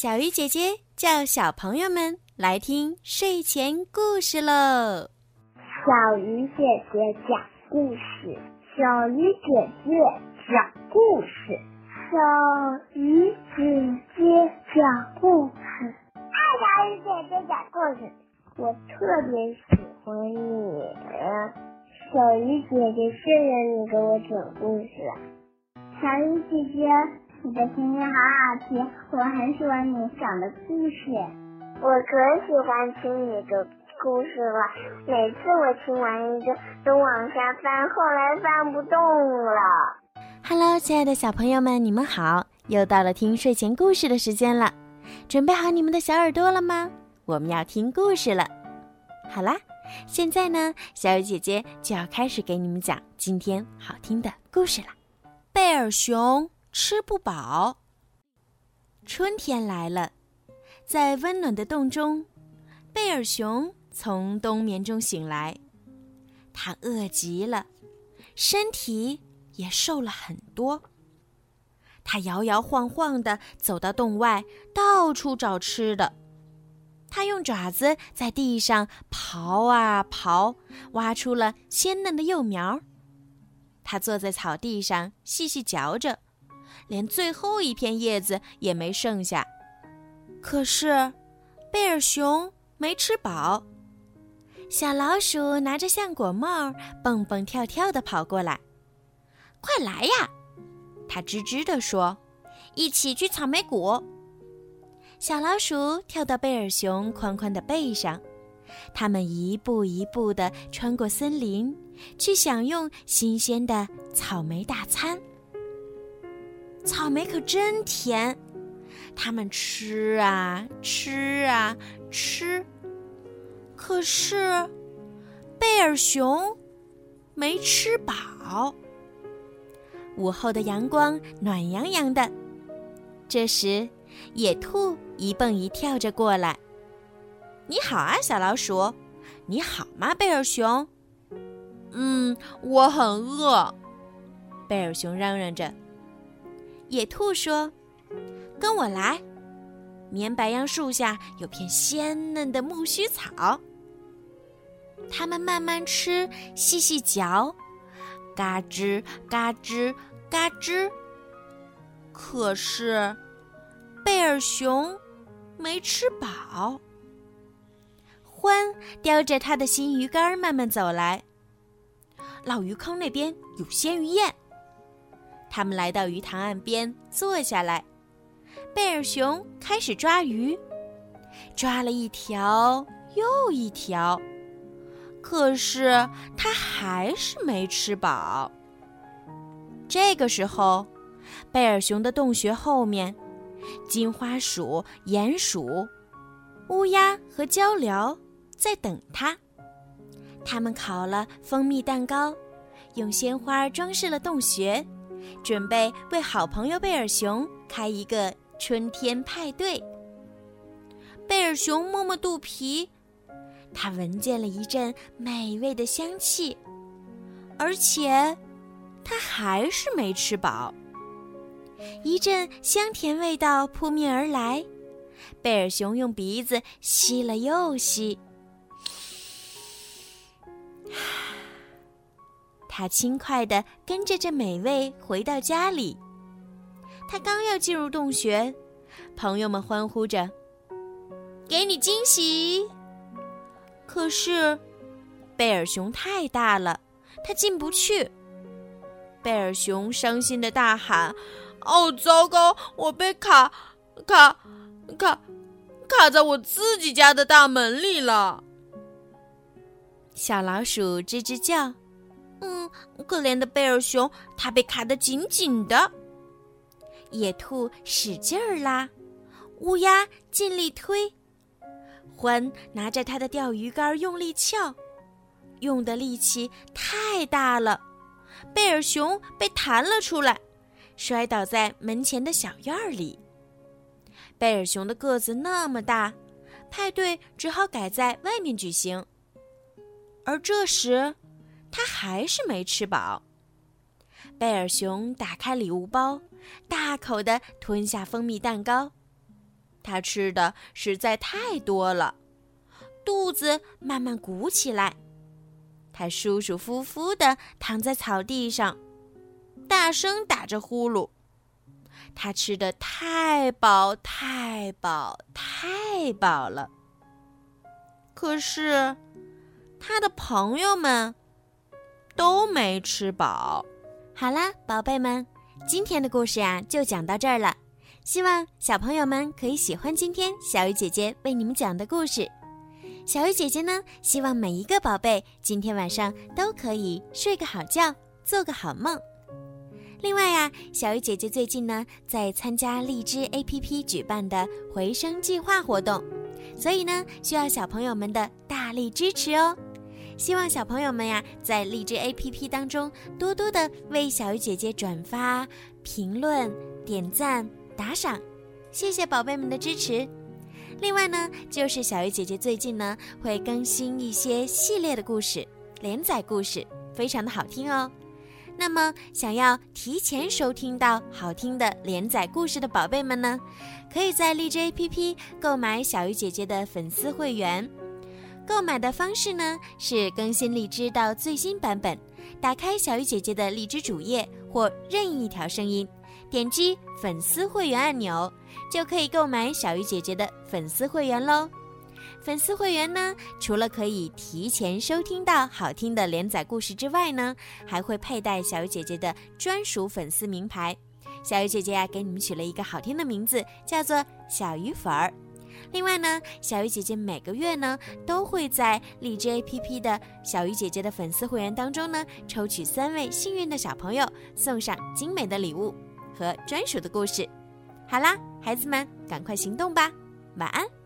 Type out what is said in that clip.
小鱼姐姐叫小朋友们来听睡前故事喽。小鱼姐姐讲故事，小鱼姐姐讲故事，小鱼姐姐讲故事。爱小鱼姐姐讲故事，我特别喜欢你。小鱼姐姐，谢谢你给我讲故事。小鱼姐姐。你的声音好好听，我很喜欢你讲的故事。我可喜欢听你的故事了，每次我听完一个都往下翻，后来翻不动了。Hello，亲爱的小朋友们，你们好！又到了听睡前故事的时间了，准备好你们的小耳朵了吗？我们要听故事了。好啦，现在呢，小雨姐姐就要开始给你们讲今天好听的故事了。贝尔熊。吃不饱。春天来了，在温暖的洞中，贝尔熊从冬眠中醒来。它饿极了，身体也瘦了很多。它摇摇晃晃地走到洞外，到处找吃的。它用爪子在地上刨啊刨，挖出了鲜嫩的幼苗。它坐在草地上，细细嚼着。连最后一片叶子也没剩下，可是贝尔熊没吃饱。小老鼠拿着橡果帽，蹦蹦跳跳地跑过来，“快来呀！”它吱吱地说，“一起去草莓谷。”小老鼠跳到贝尔熊宽宽的背上，他们一步一步地穿过森林，去享用新鲜的草莓大餐。草莓可真甜，他们吃啊吃啊吃，可是贝尔熊没吃饱。午后的阳光暖洋洋的，这时野兔一蹦一跳着过来：“你好啊，小老鼠！你好吗，贝尔熊？”“嗯，我很饿。”贝尔熊嚷嚷着。野兔说：“跟我来，绵白杨树下有片鲜嫩的苜蓿草。它们慢慢吃，细细嚼，嘎吱嘎吱嘎吱。可是贝尔熊没吃饱。獾叼着他的新鱼竿慢慢走来。老鱼坑那边有鲜鱼宴。”他们来到鱼塘岸边，坐下来。贝尔熊开始抓鱼，抓了一条又一条，可是他还是没吃饱。这个时候，贝尔熊的洞穴后面，金花鼠、鼹鼠、乌鸦和鹪鹩在等他。他们烤了蜂蜜蛋糕，用鲜花装饰了洞穴。准备为好朋友贝尔熊开一个春天派对。贝尔熊摸摸肚皮，他闻见了一阵美味的香气，而且他还是没吃饱。一阵香甜味道扑面而来，贝尔熊用鼻子吸了又吸。他轻快地跟着这美味回到家里。他刚要进入洞穴，朋友们欢呼着：“给你惊喜！”可是贝尔熊太大了，他进不去。贝尔熊伤心的大喊：“哦，糟糕！我被卡卡卡卡在我自己家的大门里了！”小老鼠吱吱叫。嗯，可怜的贝尔熊，它被卡得紧紧的。野兔使劲儿拉，乌鸦尽力推，獾拿着他的钓鱼竿用力撬，用的力气太大了，贝尔熊被弹了出来，摔倒在门前的小院里。贝尔熊的个子那么大，派对只好改在外面举行。而这时。他还是没吃饱。贝尔熊打开礼物包，大口的吞下蜂蜜蛋糕。他吃的实在太多了，肚子慢慢鼓起来。他舒舒服服地躺在草地上，大声打着呼噜。他吃的太饱，太饱，太饱了。可是，他的朋友们都没吃饱。好啦，宝贝们，今天的故事呀就讲到这儿了。希望小朋友们可以喜欢今天小鱼姐姐为你们讲的故事。小鱼姐姐呢，希望每一个宝贝今天晚上都可以睡个好觉，做个好梦。另外呀，小鱼姐姐最近呢在参加荔枝 APP 举办的回声计划活动，所以呢需要小朋友们的大力支持哦。希望小朋友们呀在荔枝 APP 当中多多的为小鱼姐姐转发、评论、点赞、打赏，谢谢宝贝们的支持。另外呢，就是小鱼姐姐最近呢会更新一些系列的故事、连载故事，非常的好听哦。那么，想要提前收听到好听的连载故事的宝贝们呢，可以在荔枝 APP 购买小鱼姐姐的粉丝会员。购买的方式呢是更新荔枝到最新版本，打开小鱼姐姐的荔枝主页或任意一条声音，点击粉丝会员按钮，就可以购买小鱼姐姐的粉丝会员喽。粉丝会员呢，除了可以提前收听到好听的连载故事之外呢，还会佩戴小鱼姐姐的专属粉丝名牌。小鱼姐姐呀，给你们取了一个好听的名字，叫做小鱼粉儿。另外呢，小鱼姐姐每个月呢，都会在荔枝 APP 的小鱼姐姐的粉丝会员当中呢，抽取三位幸运的小朋友，送上精美的礼物和专属的故事。好啦，孩子们，赶快行动吧，晚安。